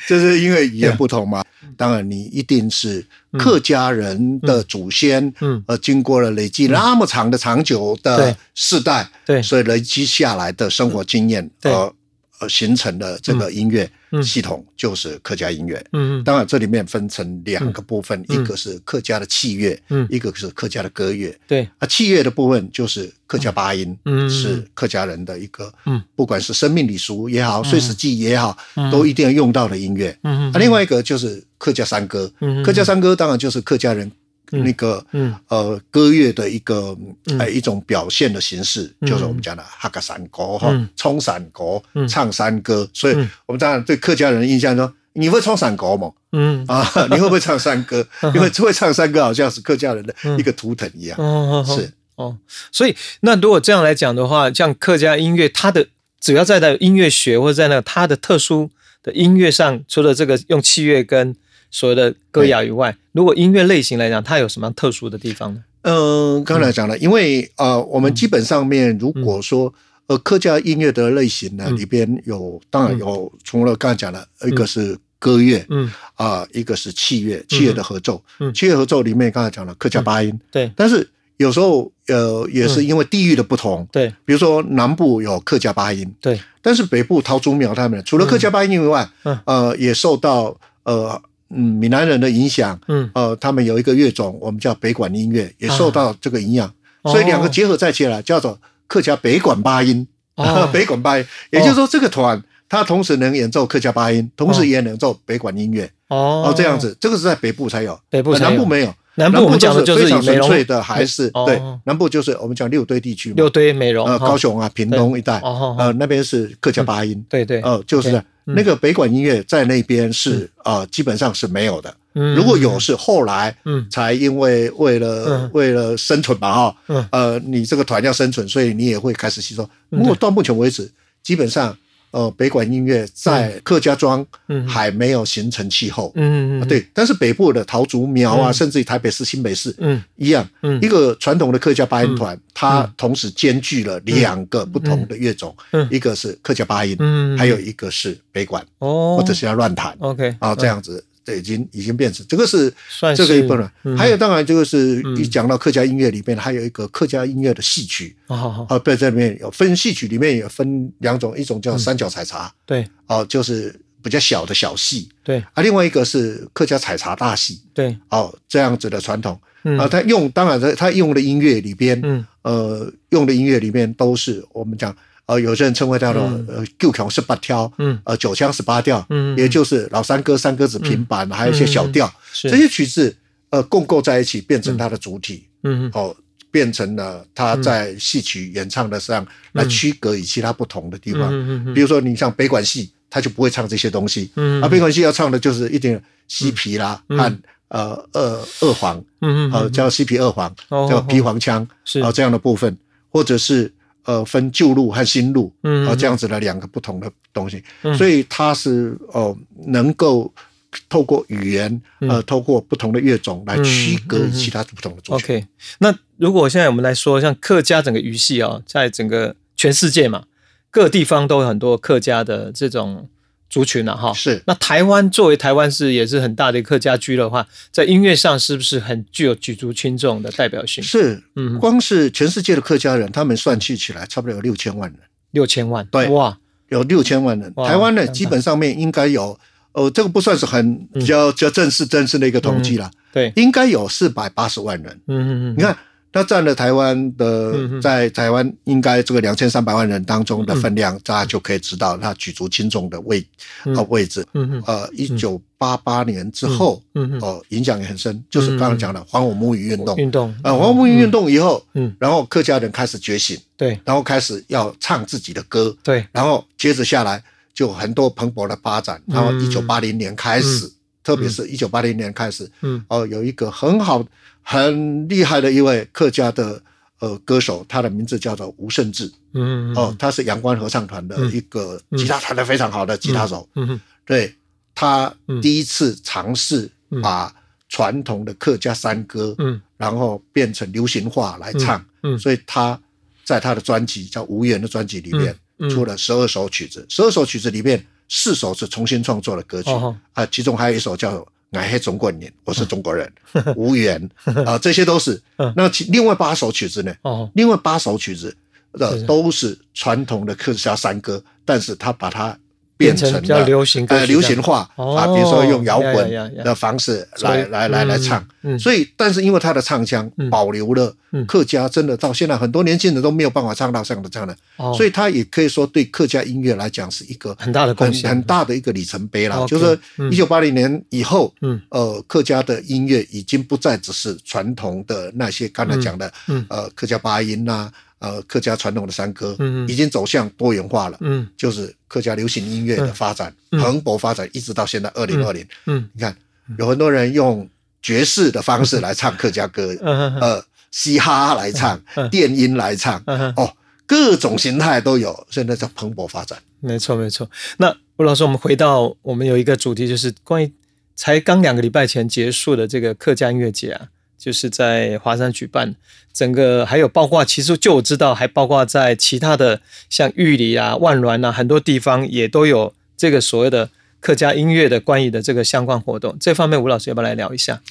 就是因为语言不同嘛。当然，你一定是客家人的祖先，嗯。呃，经过了累积那么长的、长久的世代，对。所以累积下来的生活经验，对。呃呃，形成的这个音乐嗯。系统就是客家音乐。嗯嗯。当然，这里面分成两个部分，嗯。一个是客家的器乐，嗯。一个是客家的歌乐。对，啊，器乐的部分就是客家八音，嗯。是客家人的一个，嗯，不管是生命礼俗也好，岁时祭也好，嗯。都一定要用到的音乐。嗯啊，另外一个就是客家山歌，嗯。客家山歌当然就是客家人那个嗯。呃歌乐的一个嗯。呃一种表现的形式，嗯。就是我们讲的哈嘎山歌哈嗯，冲山歌嗯，唱山歌。所以嗯。我们当然对客家人的印象说，你会冲山歌吗？嗯。啊，你会不会唱山歌？因为会唱山歌好像是客家人的嗯一个图腾一样。哦是。哦，所以那如果这样来讲的话，像客家音乐，它的只要在那音乐学或者在那它的特殊的音乐上，除了这个用器乐跟所谓的歌谣以外，如果音乐类型来讲，它有什么样特殊的地方呢？嗯，刚才讲了，因为呃，我们基本上面如果说呃客家音乐的类型呢，嗯。里边有当然有除了刚才讲的，一个是歌乐嗯。啊，一个是器乐，器乐的合奏嗯，器乐合奏里面刚才讲了客家八音，对。但是有时候呃也是因为地域的不同，对。比如说南部有客家八音，对，但是北部桃竹苗他们除了客家八音以外，嗯。呃也受到呃嗯闽南人的影响，嗯。呃，他们有一个乐种，我们叫北管音乐，也受到这个影响，哦。所以两个结合在一起来，叫做客家北管八音，哦。北管八音，也就是说这个团。它同时能演奏客家八音，同时也能奏北管音乐。哦。哦，这样子，这个是在北部才有，呃北部南部没有。南部我们讲的就是非常纯粹的，还是哦。对南部就是我们讲六堆地区嘛，六堆美容呃高雄啊、屏东一带，哦哦呃那边是客家八音，对对。呃就是那个北管音乐在那边是呃基本上是没有的，嗯。如果有是后来嗯。才因为为了嗯。为了生存吧哈嗯，呃你这个团要生存，所以你也会开始吸收。嗯。不过到目前为止，基本上呃北管音乐在客家庄嗯。还没有形成气候。嗯嗯对，但是北部的桃竹苗啊，嗯。甚至于台北市、新北市嗯。一样，嗯。一个传统的客家八音团，它同时兼具了两个不同的乐种嗯，一个是客家八音，嗯还有一个是北管，哦，或者是要乱弹 OK 啊，这样子，这已经已经变成这个是这个一部分嗯。还有当然就是嗯。一讲到客家音乐里面，还有一个客家音乐的戏曲。哦好好。啊，对，这里面有分戏曲里面有分两种，一种嗯。叫三角采茶。对。哦，就是比较小的小戏。对。啊，另外一个是客家采茶大戏。对。哦，这样子的传统。嗯。啊，他用当然他用的音乐里边，嗯。呃，用的音乐里面都是我们讲，呃，有些人称为叫做呃九腔十八挑，嗯。呃九腔十八调，嗯也就是老三歌、三歌子平板，还有一些小调，是这些曲子呃共构在一起，变成它的主体，嗯哦，变成了他在戏曲演唱的上来区隔与其他不同的地方。嗯嗯比如说，你像北管戏，他就不会唱这些东西，嗯啊，北管戏要唱的就是一点西皮啦嗯和呃二二黄，嗯呃叫西皮二黄，哦叫皮黄腔是。啊这样的部分，或者是呃分旧路和新路嗯。啊这样子的两个不同的东西。嗯，所以它是哦能够透过语言呃透过不同的乐种来区隔其他不同的族群。OK，那如果现在我们来说，像客家整个语系啊、在整个全世界嘛，各地方都有很多客家的这种族群啊，哈。是那台湾作为台湾是也是很大的客家居的话，在音乐上是不是很具有举足轻重的代表性？是嗯，光是全世界的客家人，他们算计起来差不多有六千万人。六千万，对哇，有六千万人。台湾呢，基本上面应该有，哦，这个不算是很比较比较正式正式的一个统计啦，对，应该有四百八十万人。嗯嗯嗯，你看那占了台湾嗯的嗯在台湾应该这个两千三百万人当中的分量，大家就可以知道它举足轻重的位呃位置。呃，一九八八年之后，哦，影响也很深，就是刚刚讲的还我母语运动。运动。啊，还我母语运动以后，嗯，然后客家人开始觉醒，对。然后开始要唱自己的歌，对，然后接着下来就很多蓬勃的发展。然后一九八零年开始，特别是一九八零年开始，嗯。哦，有一个很好、很厉害的一位客家的呃歌手，他的名字叫做吴胜志。嗯嗯哦，他是阳光合唱团的一个吉他弹得非常好的吉他手。嗯嗯对他嗯第一次尝试把传统的客家山歌，嗯。然后变成流行化来唱。嗯所以他在他的专辑叫《无缘》的专辑里面出了十二首曲子，十二首曲子里面四首是重新创作的歌曲哦。啊，其中还有一首叫《俺黑中国人》，我是中国人，无缘啊，这些都是。嗯。那其另外八首曲子呢？哦。另外八首曲子的是。都是传统的客家山歌，但是他把它变成了流行呃流行化啊，比如说用摇滚的方式来来来来嗯唱。嗯。所以，但是因为他的唱腔嗯。保留了嗯。客家，真的到现在很多年轻人都没有办法唱到这样的这样的，哦。所以他也可以说对客家音乐来讲是一个很大的贡献。很很大的一个里程碑啦。OK，就是一九八零年以后，嗯。呃，客家的音乐已经不再只是传统的那些刚才讲的，嗯。呃，客家八音呐、呃，客家传统的山歌，已经走向多元化了。嗯就是客家流行音乐的发展，嗯蓬勃发展，一直到现在二零二零。嗯你看，有很多人用爵士的方式来唱客家歌，嗯呃，嘻哈来唱，嗯电音来唱，嗯哦，各种形态都有，现在叫蓬勃发展。没错，没错。那吴老师，我们回到我们有一个主题，就是关于才刚两个礼拜前结束的这个客家音乐节啊，就是在华山举办。整个还有包括，其实就我知道，还包括在其他的像玉里啊、万峦啊，很多地方也都有这个所谓的客家音乐的关于的这个相关活动。这方面，吴老师要不要来聊一下？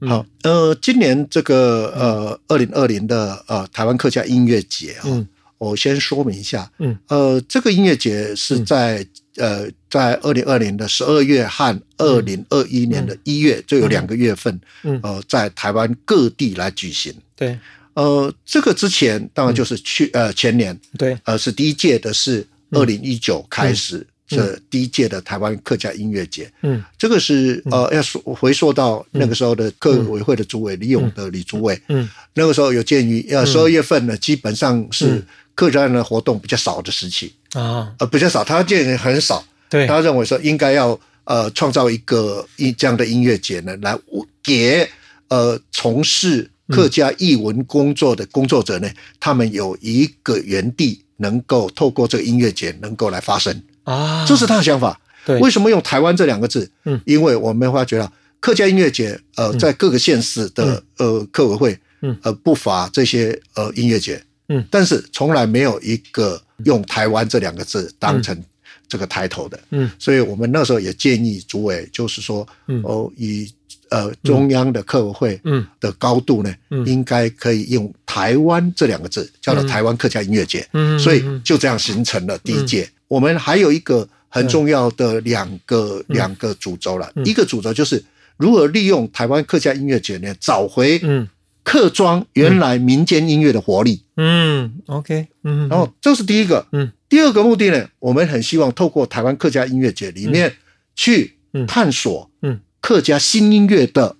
嗯好，呃，今年这个呃二零二零的呃台湾客家音乐节啊、嗯我先说明一下，嗯，呃，这个音乐节是在、呃在二零二零的十二月和二零二一年的一月，就有两个月份，嗯呃，在台湾各地来举行。对。呃，这个之前当然就是去、呃前年，对，呃是第一届的是二零一九开始。这第一届的台湾客家音乐节，嗯。这个是呃要说回溯到那个时候的客委会的主委李勇的李主委，嗯。那个时候有鉴于呃十二月份呢，基本上是嗯客家人的活动比较少的时期，啊，呃比较少，他见人很少，对，他认为说应该要呃创造一个一这样的音乐节呢，来给呃从事客家艺文工作的工作者呢，他们有一个园地能够透过这个音乐节能够来发声，啊，这是他的想法。对，为什么用台湾这两个字？嗯。因为我们发觉到客家音乐节，呃，在各个县市的呃客委会，嗯。呃不乏这些呃音乐节，嗯。但是从来没有一个用台湾这两个字当成这个抬头的，嗯。所以我们那时候也建议主委，就是说，嗯。哦，以呃中央的客委会嗯。的高度呢，嗯。应该可以用台湾这两个字，叫做台湾客家音乐节，嗯，所以嗯就这样形成了第一届。我们还有一个很重要的两个、两个主轴了，嗯。一个主轴就是如何利用台湾客家音乐节呢，找回嗯客庄原来民间音乐的活力。嗯，OK，嗯，然后这是第一个，嗯，第二个目的呢，我们很希望透过台湾客家音乐节里面去嗯。探索嗯。客家新音乐的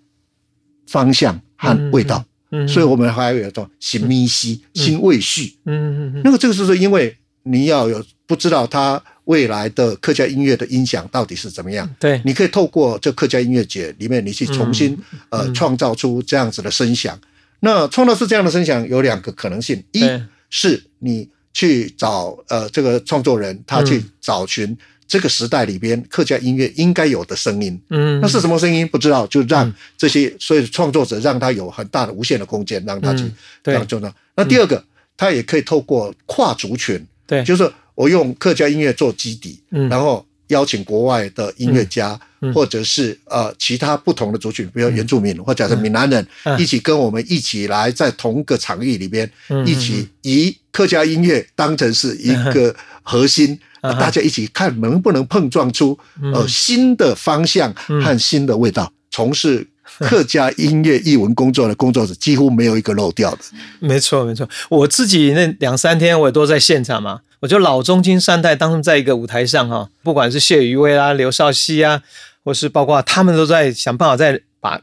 方向和味道。嗯，所以我们还有一种新咪西、新味序。嗯嗯嗯那个这个就是因为你要有不知道它未来的客家音乐的音响到底是怎么样，对，你可以透过这客家音乐节里面，你去重新、嗯。呃创造出这样子的声响。那创造出这样的声响有两个可能性，一是你去找呃这个创作人，他去嗯找寻这个时代里边客家音乐应该有的声音。嗯，那是什么声音？不知道，就让嗯这些所以创作者让他有很大的无限的空间，让他去嗯对让做呢。那第二个，他也可以透过跨族群，对，就是我用客家音乐做基底，嗯然后邀请国外的音乐家，嗯或者是呃其他不同的族群，比如原住民、或者是闽南人，嗯。一起跟我们一起来在同个场域里边，嗯一起以客家音乐当成是一个核心。大家一起看能不能碰撞出呃新的方向和新的味道，从事客家音乐艺文工作的工作者几乎没有一个漏掉的。没错，没错。我自己那两三天我也都在现场嘛，我觉得老中青三代当中在一个舞台上哈，不管是谢宇威啦、刘少熙啊，或是包括他们都在想办法在把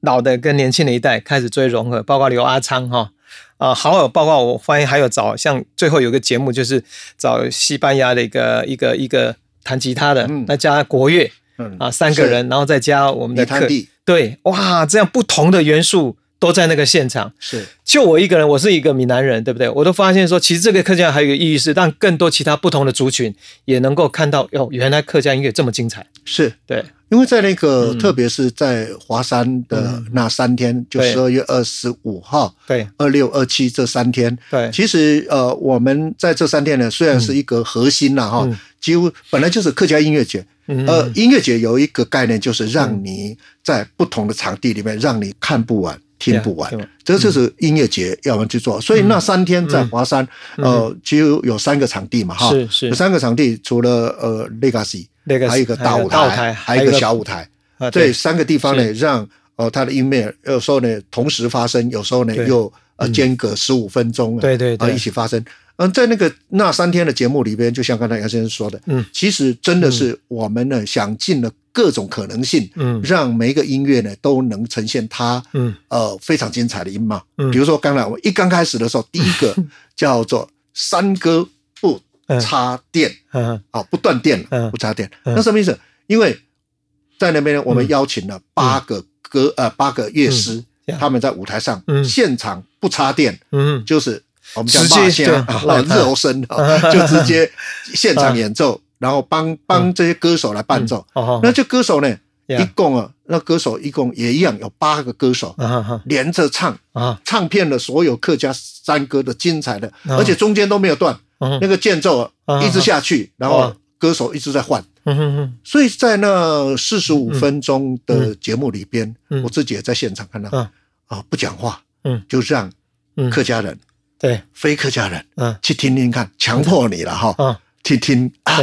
老的跟年轻的一代开始追融合，包括刘阿昌哈。啊，好友包括我发现还有找像最后有个节目就是找西班牙的一个一个一个弹吉他的，那加国乐，啊三个人，然后再加我们的客地，对，哇，这样不同的元素都在那个现场，是。就我一个人，我是一个闽南人，对不对？我都发现说，其实这个客家还有一个意义是让更多其他不同的族群也能够看到，哟，原来客家音乐这么精彩，是。对。因为在那个，特别是在华山的那三天，就十二月二十五号、对。二六、二七这三天，对，其实呃，我们在这三天呢，虽然是一个核心了哈，几乎本来就是客家音乐节，呃，音乐节有一个概念，就是让你在不同的场地里面，让你看不完。听不完，这就是音乐节要我们去做。所以那三天在华山，呃，其实有三个场地嘛，哈，是是，有三个场地，除了呃 Legacy，还有一个大舞台，还有一个小舞台，这三个地方呢，让呃他的音乐有时候呢同时发生，有时候呢又呃间隔十五分钟，对对啊一起发生。嗯，在那个那三天的节目里边，就像刚才杨先生说的，嗯，其实真的是我们呢想尽了各种可能性，嗯，让每一个音乐呢都能呈现它，嗯，呃，非常精彩的音貌。嗯，比如说刚才我一刚开始的时候，第一个 叫做山歌不插电，嗯，啊，不断电了，不插电，那什么意思？因为在那边呢，我们邀请了八个歌，呃，八个乐师，他们在舞台上现场不插电，嗯，就是。我们叫马先啊，热身啊，就直接现场演奏，然后帮帮这些歌手来伴奏。那这歌手呢，一共啊，那歌手一共也一样有八个歌手连着唱啊，唱遍了所有客家山歌的精彩的，而且中间都没有断，那个间奏一直下去，然后歌手一直在换。所以在那四十五分钟的节目里边，我自己也在现场看到啊，不讲话，嗯，就让客家人。对，非客家人，嗯，去听听看，强迫你了哈，嗯，听听啊，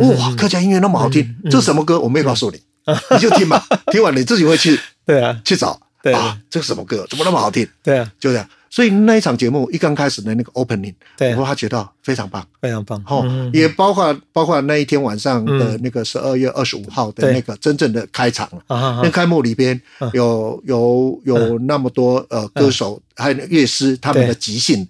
哇，客家音乐那么好听，这什么歌？我没有告诉你，你就听吧，听完你自己会去，对啊，去找，对啊，这是什么歌？怎么那么好听？对啊，就这样。所以那一场节目一刚开始的那个 opening，对，我发觉到非常棒，非常棒。哦，也包括包括那一天晚上的那个十二月二十五号的那个真正的开场了。那开幕里边有有有那么多呃歌手还有乐师他们的即兴，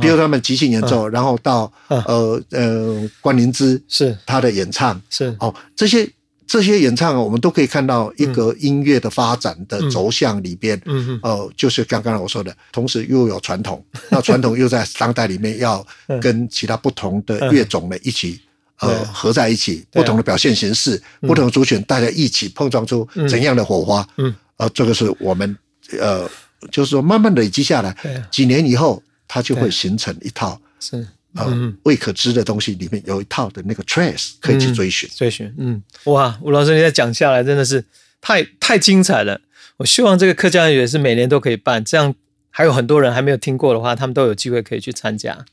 比如他们即兴演奏，然后到呃呃关灵芝是。他的演唱是。哦这些。这些演唱，我们都可以看到一个音乐的发展的轴向里边，嗯。呃，就是刚刚我说的，同时又有传统，那传统又在当代里面要跟其他不同的乐种呢一起呃合在一起，不同的表现形式，不同的族群，大家一起碰撞出怎样的火花？嗯，呃，这个是我们呃，就是说慢慢累积下来，几年以后，它就会形成一套是。嗯，未可知的东西里面有一套的那个 trace 可以去追寻，追寻。嗯，哇，吴老师你在讲下来真的是太太精彩了。我希望这个客家语也是每年都可以办，这样还有很多人还没有听过的话，他们都有机会可以去参加。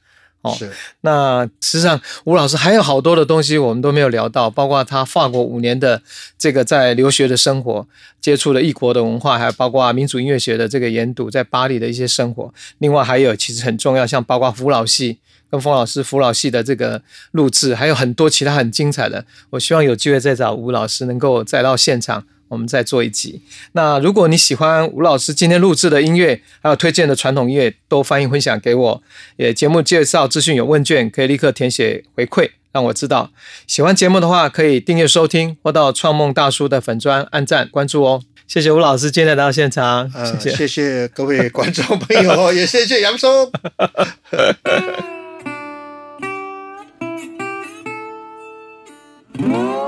哦，是。那实际上吴老师还有好多的东西我们都没有聊到，包括他法国五年的这个在留学的生活，接触了异国的文化，还有包括民族音乐学的这个研读，在巴黎的一些生活。另外还有其实很重要，像包括福老系。跟冯老师福老系的这个录制，还有很多其他很精彩的。我希望有机会再找吴老师，能够再到现场，我们再做一集。那如果你喜欢吴老师今天录制的音乐，还有推荐的传统音乐，都欢迎分享给我。也节目介绍资讯有问卷，可以立刻填写回馈，让我知道。喜欢节目的话，可以订阅收听，或到创梦大叔的粉砖按赞关注哦。谢谢吴老师今天来到现场，谢谢谢谢各位观众朋友，也谢谢杨松。Mm-hmm.